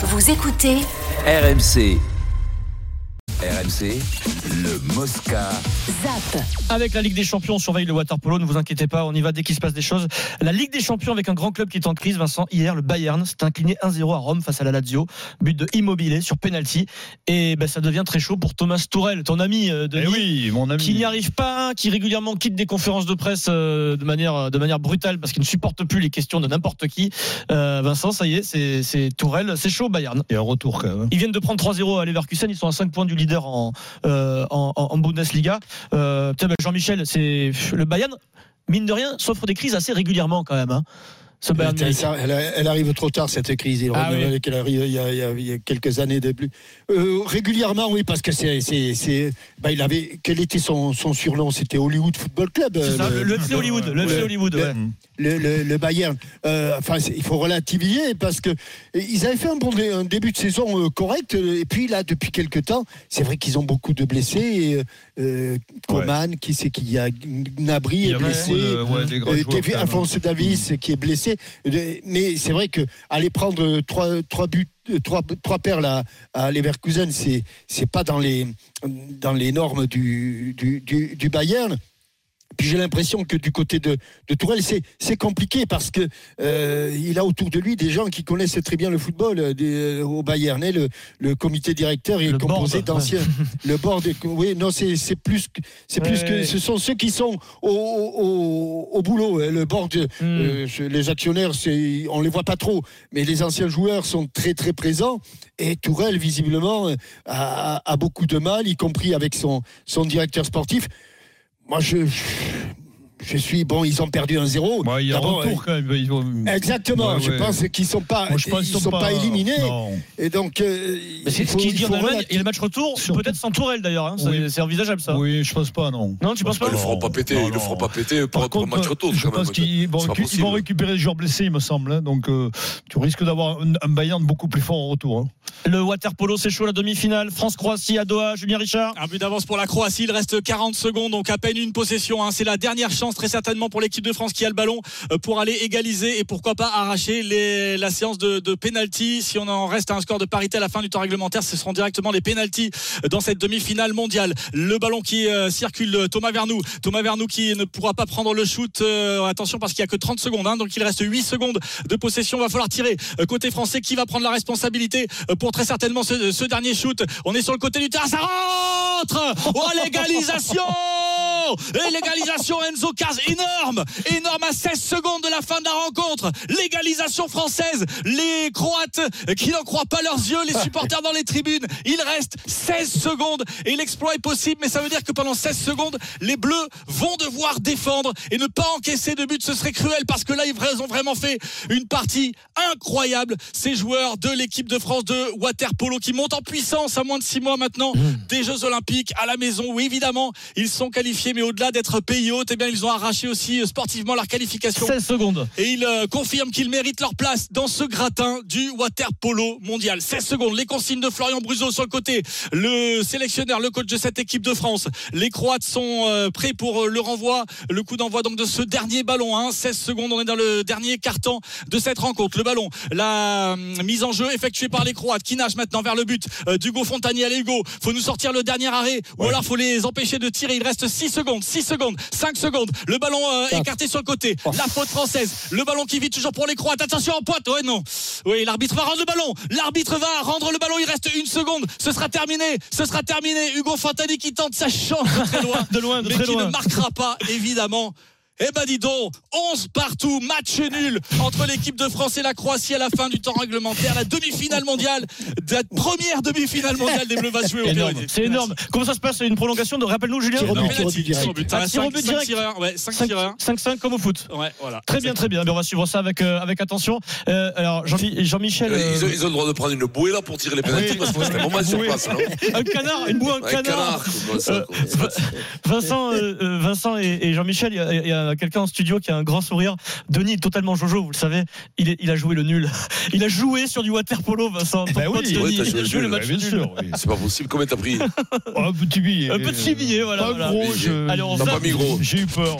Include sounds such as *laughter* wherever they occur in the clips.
Vous écoutez RMC. RMC, le Mosca. ZAP. Avec la Ligue des Champions, on surveille le water polo, ne vous inquiétez pas, on y va dès qu'il se passe des choses. La Ligue des Champions avec un grand club qui est en crise, Vincent, hier le Bayern s'est incliné 1-0 à Rome face à la Lazio, but de Immobilier sur penalty et ben, ça devient très chaud pour Thomas Tourel, ton ami euh, Denis, Eh oui, mon ami. qui n'y arrive pas, qui régulièrement quitte des conférences de presse euh, de manière de manière brutale parce qu'il ne supporte plus les questions de n'importe qui. Euh, Vincent, ça y est, c'est Tourel, c'est chaud au Bayern. Et un retour quand même. Ils viennent de prendre 3-0 à Leverkusen. Ils sont à 5 points du leader en, euh, en, Bundesliga. Euh, bah, Jean-Michel, c'est le Bayern, mine de rien, s'offre des crises assez régulièrement quand même. hein. Ce Bayern Elle, Munich. elle- elle arrive trop tard cette crise. Il Ah reviendrait oui. qu'elle arrive il y, a, il y quelques années de plus. Euh, régulièrement, oui, parce que c'est, bah, il avait. Quel était son, son surnom? C'était Hollywood Football Club. Ça, euh, le, le FC Hollywood. Le FC le- Hollywood, le- ouais. le, le- le Bayern. Euh, enfin, il faut relativiser parce que ils avaient fait un bon dé- un début de saison euh, correct. Et puis là, depuis quelques temps, c'est vrai qu'ils ont beaucoup de blessés. Coman, qui c'est qui y a y est blessé. ouais, même. Alphonse Davis qui est blessé. Mais c'est vrai que aller prendre trois, trois buts, euh, trois, trois perles à, à Leverkusen, c'est c'est pas dans les normes du Bayern. Puis j'ai l'impression que du côté de, de Tourelle, c'est compliqué parce que euh, il a autour de lui des gens qui connaissent très bien le football euh, des- euh, au Bayern. Le, le comité directeur est Le composé d'anciens. *laughs* Le board, oui, non, c'est plus que c'est plus que ouais. ce sont ceux qui sont au, au, au- au boulot. hein. Le board, euh, je- les actionnaires, on les voit pas trop, mais les anciens joueurs sont très très présents. Et Tourelle, visiblement, a, a beaucoup de mal, y compris avec son son directeur sportif. Moi, je, suis bon. Ils ont perdu un 0 Ouais, il y a un retour quand même. Ils ont- Exactement. Ouais, je ouais. pense qu'ils sont pas, Moi, je pense ils sont pas, éliminés. Non. Et donc, euh, Mais c'est il ce faut- qu'il il dit en Allemagne. Et le match retour, peut-être sans Tourelle d'ailleurs. hein. C'est- Oui. C'est envisageable ça. Oui, je pense pas, non. Non, tu penses pas Ils le feront pas péter, non, ils le feront pas péter pour, contre, le match retour. je quand même. pense qu'ils vont, récupérer les joueurs blessés, il me semble. hein. donc, euh, tu risques d'avoir un, un Bayern beaucoup plus fort au retour. hein. Le water polo, c'est chaud la demi-finale. France-Croatie à Doha. Julien Richard. Un but d'avance pour la Croatie, il reste 40 secondes, donc à peine une possession. C'est la dernière chance très certainement pour l'équipe de France qui a le ballon euh, pour aller égaliser et pourquoi pas arracher la séance de, de penalty. Si on en reste à un score de parité à la fin du temps réglementaire, ce seront directement les penalties dans cette demi-finale mondiale. Le ballon qui euh, circule, euh, Thomas Vernou. Thomas Vernou qui ne pourra pas prendre le shoot. euh, attention parce qu'il y a que 30 secondes, hein. donc il reste 8 secondes de possession. Va falloir tirer Euh, côté français. Qui va prendre la responsabilité euh, pour très certainement ce, ce dernier shoot On est sur le côté du terrain, ça rentre Oh l'égalisation Et l'égalisation Enzo Caz, énorme Énorme à 16 secondes de la fin de la rencontre L'égalisation française Les Croates qui n'en croient pas leurs yeux, les *laughs* supporters dans les tribunes. Il reste 16 secondes et l'exploit est possible, mais ça veut dire que pendant 16 secondes, les Bleus vont devoir défendre et ne pas encaisser de but. Ce serait cruel parce que là, ils ont vraiment fait une partie incroyable. Ces joueurs de l'équipe de France de water polo qui montent en puissance à moins de 6 mois maintenant des Jeux Olympiques à la maison. Oui, évidemment, ils sont qualifiés, mais au-delà d'être pays hôtes, eh bien, ils ont arraché aussi euh, sportivement leur qualification. 16 secondes. Et ils euh, confirment qu'ils méritent leur place dans ce gratin du water polo mondial. 16 secondes. Les consignes de Florian Bruzo sur le côté. Le sélectionneur, le coach de cette équipe de France. Les Croates sont euh, prêts pour le renvoi. Le coup d'envoi donc de ce dernier ballon. Hein. 16 secondes. On est dans le dernier carton de cette rencontre. Le ballon, la mise en jeu effectuée par les Croates qui nagent maintenant vers le but d'Hugo Fontanier. Allez Hugo, faut nous sortir le dernier arrêt ou alors faut les empêcher de tirer. Il reste 6 secondes, 6 secondes, 5 secondes. Le ballon euh, écarté sur le côté. La faute française. Le ballon qui vit toujours pour les Croates. Attention en pointe. Ouais, non. Oui, l'arbitre va rendre le ballon. L'arbitre va rendre le ballon. Il reste une seconde. Ce sera terminé. Ce sera terminé. Hugo Fontanier qui tente sa chance de très loin. *laughs* De loin, de mais très qui loin. ne marquera pas, évidemment. Eh ben dis donc, 11 partout, match nul entre l'équipe de France et la Croatie à la fin du temps réglementaire. La demi-finale mondiale, la première demi-finale mondiale des Bleus va se jouer au. Périgueux. C'est énorme. Comment ça se passe Une prolongation de Rappelle-nous, Julien. Tir au but, Penalty, tir au but direct. tir au but. Ah, tireurs, ouais, 5 tireurs. 5-5 comme au foot. Ouais, voilà. Très bien, très bien. Mais on va suivre ça avec, euh, avec attention. Euh, alors, Jean- Jean-Michel. Ils, euh, ont, ils ont le droit de prendre une bouée là pour tirer les pénaltys parce que c'est un moment sur place. non *laughs* un canard, une boue, un Un canard. canard. Euh. C'est pas- Vincent, Vincent et, et Jean-Michel, il y a, a quelqu'un en studio qui a un grand sourire. Denis est totalement Jojo, vous le savez. Il, est- il a joué le nul. *laughs* Il a joué sur du water polo, Vincent. Ben oui, Denis, ouais, t'as il a joué joué le le match bien nul. sûr. oui. C'est pas possible. Combien t'as pris Oh, un petit billet. Un petit billet, voilà, Pas voilà. gros, je- Allez, on pas mis gros. J'ai eu peur.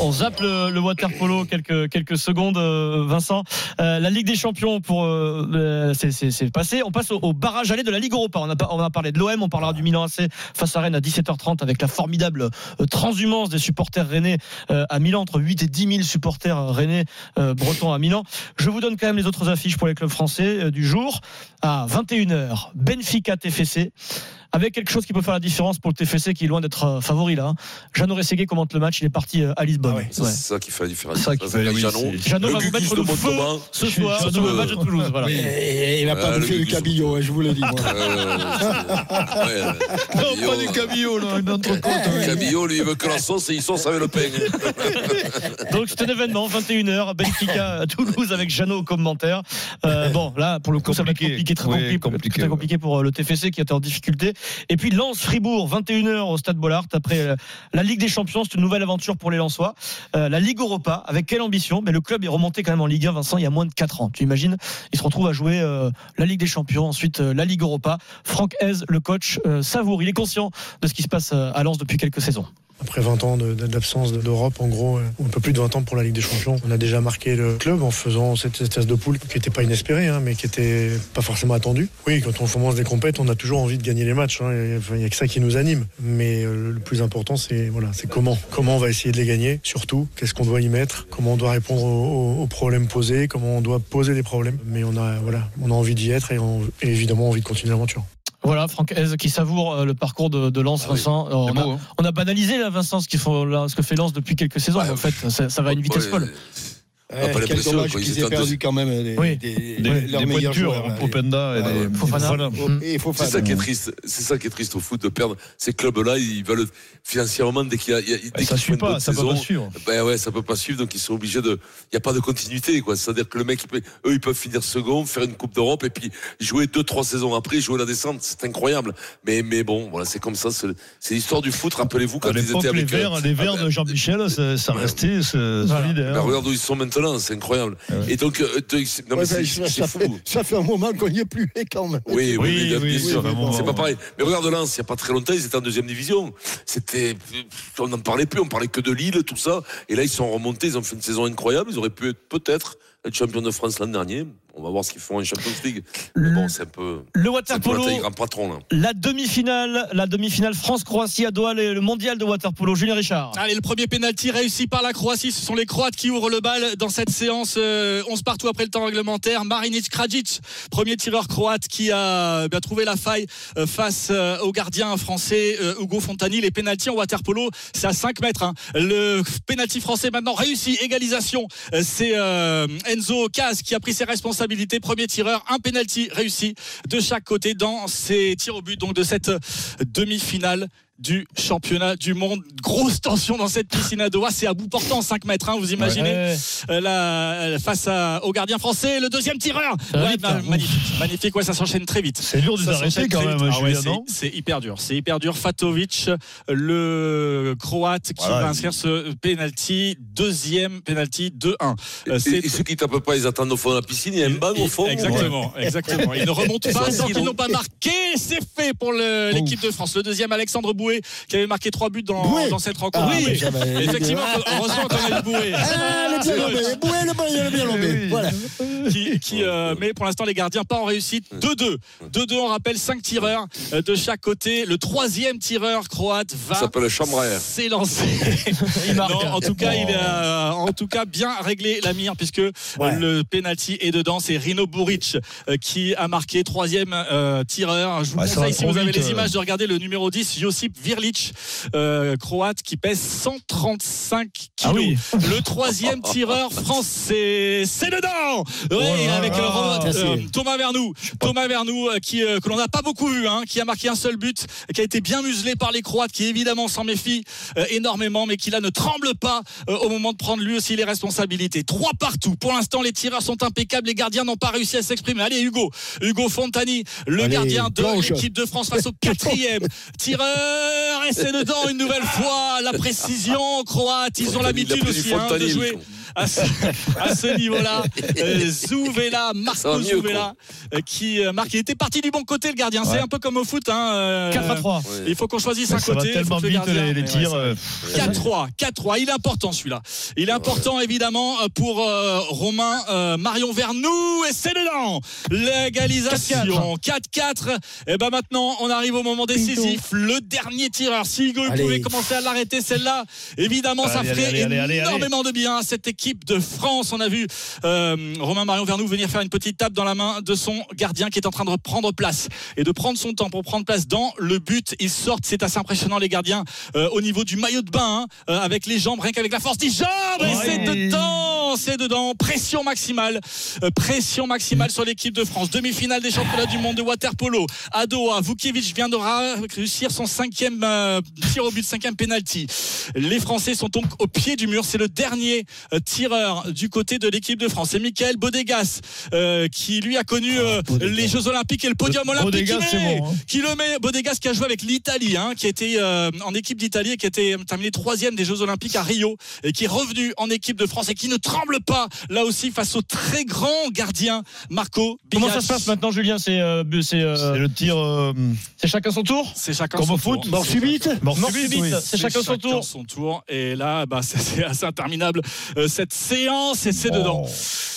On zappe le, le water polo quelques quelques secondes, euh, Vincent. Euh, la Ligue des Champions pour euh, euh, c'est- passé. On passe au, barrage aller de la Ligue Europa. On a on parlé de l'OM, on parlera du Milan AC face à Rennes à 17h30 avec la formidable transhumance des supporters rennais à Milan entre 8 et 10 000 supporters rennais bretons à Milan. Je vous donne quand même les autres affiches pour les clubs français du jour à 21h. Benfica TFC avec quelque chose qui peut faire la différence pour le TFC qui est loin d'être euh, favori là. hein. Jeannot Rességuier commente le match, il est parti euh, à Lisbonne. Ah ouais. Ça, Ouais. C'est ça qui fait la différence. Ça qui fait, oui, Jeannot. Le va vous mettre de le feu ce soir sur le match de Toulouse. Voilà. Et il n'a Ouais, pas le bouffé du Gugus. cabillaud, hein, je vous le dis. moi. Euh, *laughs* ouais, Non, pas des cabillots, là, une entrecôte. oui. Cabillo, lui, il veut que la sauce et il sauce avec le pain. *laughs* Donc c'est un événement, 21h, Benfica à Toulouse avec Jeannot au commentaire. Euh, bon, là, pour le coup, ça va être Compliqué. compliqué, très Oui, compliqué, compliqué, très compliqué pour le TFC qui était en difficulté. Et puis Lens Fribourg, 21h au Stade Bollard après la Ligue des Champions, c'est une nouvelle aventure pour les Lensois. Euh, la Ligue Europa, avec quelle ambition? Mais le club est remonté quand même en Ligue 1, Vincent, il y a moins de 4 ans. Tu imagines? Il se retrouve à jouer euh, la Ligue des Champions, ensuite euh, la Ligue Europa. Franck Hez, le coach, savoure. Il est conscient de ce qui se passe à Lens depuis quelques saisons. Après 20 ans d'absence de- d'Europe, en gros, euh, un peu plus de 20 ans pour la Ligue des Champions, on a déjà marqué le club en faisant cette espèce de poule qui n'était pas inespérée, hein, mais qui était pas forcément attendue. Oui, quand on commence des compètes, on a toujours envie de gagner les matchs. hein, Il n'y a que ça qui nous anime. Mais euh, le plus important, c'est voilà, c'est comment. Comment on va essayer de les gagner, surtout. Qu'est-ce qu'on doit y mettre Comment on doit répondre aux, problèmes posés Comment on doit poser des problèmes Mais on a, voilà, on a envie d'y être et, on- et évidemment envie de continuer l'aventure. Voilà, Franck Hez qui savoure euh, le parcours de, de Lens, Ah. Vincent. On, C'est a, beau, hein. on a banalisé là, Vincent, ce, là, que fait Lens depuis quelques saisons. Ouais. en fait, ça, ça va à une vitesse Ouais, folle. Pas dommage qu'ils aient perdu quand même Oui. des- Des, leurs meilleurs joueurs. hein. Openda et. Fofana. C'est ça qui est triste. C'est ça qui est triste au foot de perdre ces clubs-là. Ils veulent financièrement dès qu'il y a, y dès Bah, qu'ils Ça suit pas, ça peut saison, pas suivre. Ben ouais, ça peut pas suivre, donc ils sont obligés de. Il n'y a pas de continuité, quoi. C'est-à-dire que le mec, il peut- eux, ils peuvent finir second, faire une Coupe d'Europe et puis jouer deux, trois saisons après, jouer la descente. C'est incroyable. Mais, mais bon, voilà, c'est comme ça. C'est l'histoire du foot. Rappelez-vous quand ils étaient les avec. Verts, les verts ah, de Jean-Michel, ça, ça Ouais. restait solide. Ben, regarde où ils sont maintenant, c'est incroyable. Ouais. Et donc, c'est- ça, fou. fait, ça fait un moment qu'on n'y est plus, et quand même. Oui, oui, Oui, oui, bien oui, sûr. c'est pas pareil. Mais regarde Lens, il n'y a pas très longtemps, ils étaient en deuxième division. C'était, on n'en parlait plus, on parlait que de Lille, tout ça. Et là, ils sont remontés, ils ont fait une saison incroyable. Ils auraient pu être peut-être être champions de France l'an dernier. On va voir ce qu'ils font en Champions League. Mais bon, c'est un peu, Le c'est un water peu la polo, taille grand patron, là. la demi-finale, la demi-finale France-Croatie à Doha, le le mondial de water polo. Julien Richard. Allez, le premier pénalty réussi par la Croatie. Ce sont les Croates qui ouvrent le bal dans cette séance. euh, 11 partout après le temps réglementaire. Marinic Krajic, premier tireur croate qui a eh bien, trouvé la faille euh, face euh, au gardien français euh, Hugo Fontani. Les pénaltys en water polo, c'est à 5 mètres. hein. Le pénalty français maintenant réussi. Égalisation. Euh, C'est euh, Enzo Caz qui a pris ses responsabilités. Premier tireur, un pénalty réussi de chaque côté dans ses tirs au but de cette demi-finale du championnat du monde. Grosse tension dans cette piscine à Doha. C'est à bout portant 5 mètres, hein, vous imaginez Ouais. Euh, la- face à- au gardien français. Le deuxième tireur. Ouais, vite, bah, hein. magnifique, magnifique. Ouais, ça s'enchaîne très vite. C'est dur de Ça s'arrêter s'enchaîne quand même. Ah ouais, c'est- non C'est hyper dur. C'est hyper dur. Fatovic, le croate qui Voilà, va inscrire ce penalty. Deuxième penalty 2-1. Et, Euh, c'est- et ceux qui tapent pas, ils attendent au fond de la piscine, il y a un bang au fond. Exactement, exactement. Ils ne remontent *laughs* pas tant qu'ils n'ont pas marqué. C'est fait pour l'équipe de France. Le deuxième, Alexandre Qui avait marqué trois buts dans, cette rencontre. Ah, oui, *laughs* mais ça va, effectivement. ah, Heureusement qu'on a eu Bouet. Ah, le bien lobé, Boué, le bien, le bien lobé. Voilà. qui, qui, euh, met pour l'instant les gardiens pas en réussite. 2-2. 2-2, on rappelle 5 tireurs euh, de chaque côté. Le troisième tireur croate va s'élancer. *laughs* Il marque. Non, en tout cas, il a en tout cas bien réglé la mire puisque le penalty est dedans. C'est Rino Buric euh, qui a marqué troisième euh, tireur. Je vous Ouais, ça conseille si vous avez vite, les euh. images de regarder le numéro 10, Josip Virlic, euh, croate qui pèse 135 kilos. Ah oui. Le troisième tireur français, c'est dedans. Ouais, Oh avec euh, c'est- euh, Thomas Vernou, Thomas Vernou qui que l'on n'a pas beaucoup vu, hein, qui a marqué un seul but, qui a été bien muselé par les Croates, qui évidemment s'en méfie énormément, mais qui là ne tremble pas au moment de prendre lui aussi les responsabilités. Trois partout. Pour l'instant, les tireurs sont impeccables, les gardiens n'ont pas réussi à s'exprimer. Allez, Hugo, Hugo Fontani, le Allez, gardien de l'équipe de France face au *laughs* quatrième tireur c'est dedans une nouvelle fois. La précision croate, ils ont l'habitude aussi hein, de jouer à ce, à ce niveau-là. Euh, Zouvela, Ça va Marco Zouvela, euh, qui euh, marque. Il était parti du bon côté, le gardien. C'est Ouais. un peu comme au foot. Hein, euh, 4 à 3. Il faut qu'on choisisse un Ça va côté. tellement que le vite gardien- les, les Ouais, tirs. ouais, euh, 4-3, 4-3. Il est important celui-là. Il est important évidemment pour euh, Romain euh, Marion Vernou et c'est dedans. L'égalisation 4-4. Et ben maintenant on arrive au moment décisif. Le dernier tireur. Si Hugo pouvait commencer à l'arrêter celle-là, évidemment ça Allez, ferait allez, allez, allez, allez. énormément de bien à cette équipe de France. On a vu euh, Romain Marion Vernou venir faire une petite tape dans la main de son gardien qui est en train de reprendre place et de prendre son temps pour prendre place dans le but. Ils sortent, c'est assez impressionnant les gardiens euh, au niveau du maillot de bain, hein, euh, avec les jambes, rien qu'avec la force des jambes. Et Ouais. c'est dedans, c'est dedans. Pression maximale, euh, pression maximale sur l'équipe de France. Demi-finale des championnats du monde de waterpolo à Doha. Vukiewicz vient de réussir son cinquième euh, tir au but, cinquième penalty. Les Français sont donc au pied du mur. C'est le dernier euh, tireur du côté de l'équipe de France. C'est Michael Bodegas euh, qui lui a connu euh, Bodegas. les Jeux Olympiques et le podium olympique. Bodegas, qui met- bon, hein. qui le met Bodegas qui a joué avec l'Italie, hein, qui était en équipe d'Italie et qui était terminé troisième des Jeux Olympiques à Rio et qui est revenu en équipe de France et qui ne tremble pas là aussi face au très grand gardien Marco Comment ça se passe maintenant, Julien C'est euh, c'est, euh, le tir. euh, c'est chacun son tour C'est chacun Comme son au foot, tour. Mort subite mort subite, subite, oui. c'est chacun son tour. son tour. Et là, bah, *laughs* c'est assez interminable euh, cette séance et c'est dedans.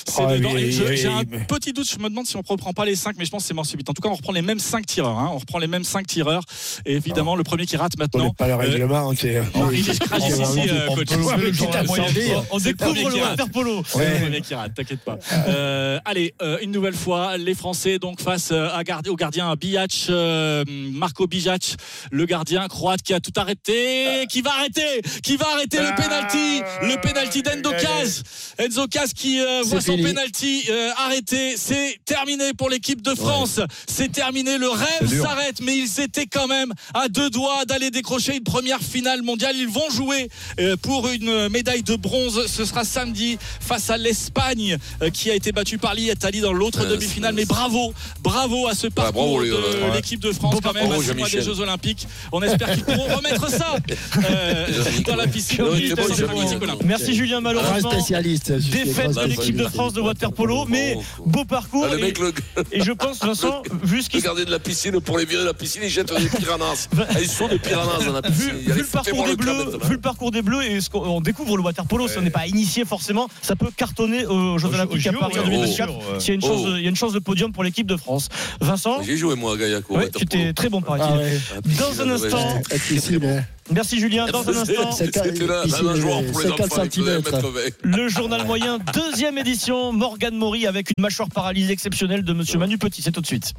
Oh. C'est Ah, dedans. oui, Et je- oui, J'ai oui, un mais- petit doute. Je me demande si on reprend pas les 5 mais je pense que c'est mort subite. En tout cas, on reprend les mêmes 5 tireurs. hein. On reprend les mêmes 5 tireurs. Et évidemment, le premier qui rate On maintenant. n'est pas le règlement. euh, on sander. On découvre le qui rate. waterpolo. C'est le premier qui rate, t'inquiète pas. Euh, allez, euh, une nouvelle fois, les Français donc face au gardien Bijac, euh, Marco Bijac, le gardien croate qui a tout arrêté, qui va arrêter, qui va arrêter le penalty, le penalty d'Enzo Caz. Enzo Caz qui voit son penalty euh, arrêté, c'est terminé pour l'équipe de France. C'est terminé, le rêve s'arrête, mais ils étaient quand même à deux doigts d'aller décrocher une première finale mondiale. Ils vont jouer euh, pour une médaille de bronze. Ce sera samedi face à l'Espagne euh, qui a été battue par l'Italie dans l'autre Ouais, demi-finale. Mais bravo, bravo à ce parcours bravo, de l'équipe de France Bon quand même parcours, à des. Jeux Olympiques. On espère qu'ils pourront remettre ça *laughs* euh, dans la piscine. Merci Julien, malheureusement. spécialiste. Défaite de l'équipe de spécialiste. France de waterpolo, mais beau parcours. Ah, le et- mec, le, *laughs* Et je pense, Vincent, *laughs* vu ce qui le gardien de la piscine, pour les virer de la piscine, il jette des piranhas. *laughs* Ah, Ils sont des piranhas dans la piscine. Vu, Il le parcours des club bleus, vu le parcours des bleus et ce qu'on on découvre le waterpolo, si on n'est pas initié forcément, ça peut cartonner aux Jeux Au- Olympiques à en oui, 2024. bien sûr, ouais. S'il y a une chance, Oh. de, il y a une chance de podium pour l'équipe de France. Vincent, J'ai joué moi à Gaillac. ouais, tu étais très bon par Ah la piscine, Dans un instant, Merci Julien. Dans un instant, C'est- C'était là, Piscine, la nageoire pour les 50 enfants. il faisait centimètres. 1m20. le journal moyen, deuxième édition, Morgane Maury avec une mâchoire paralysée exceptionnelle de Monsieur Manu Petit. C'est tout de suite.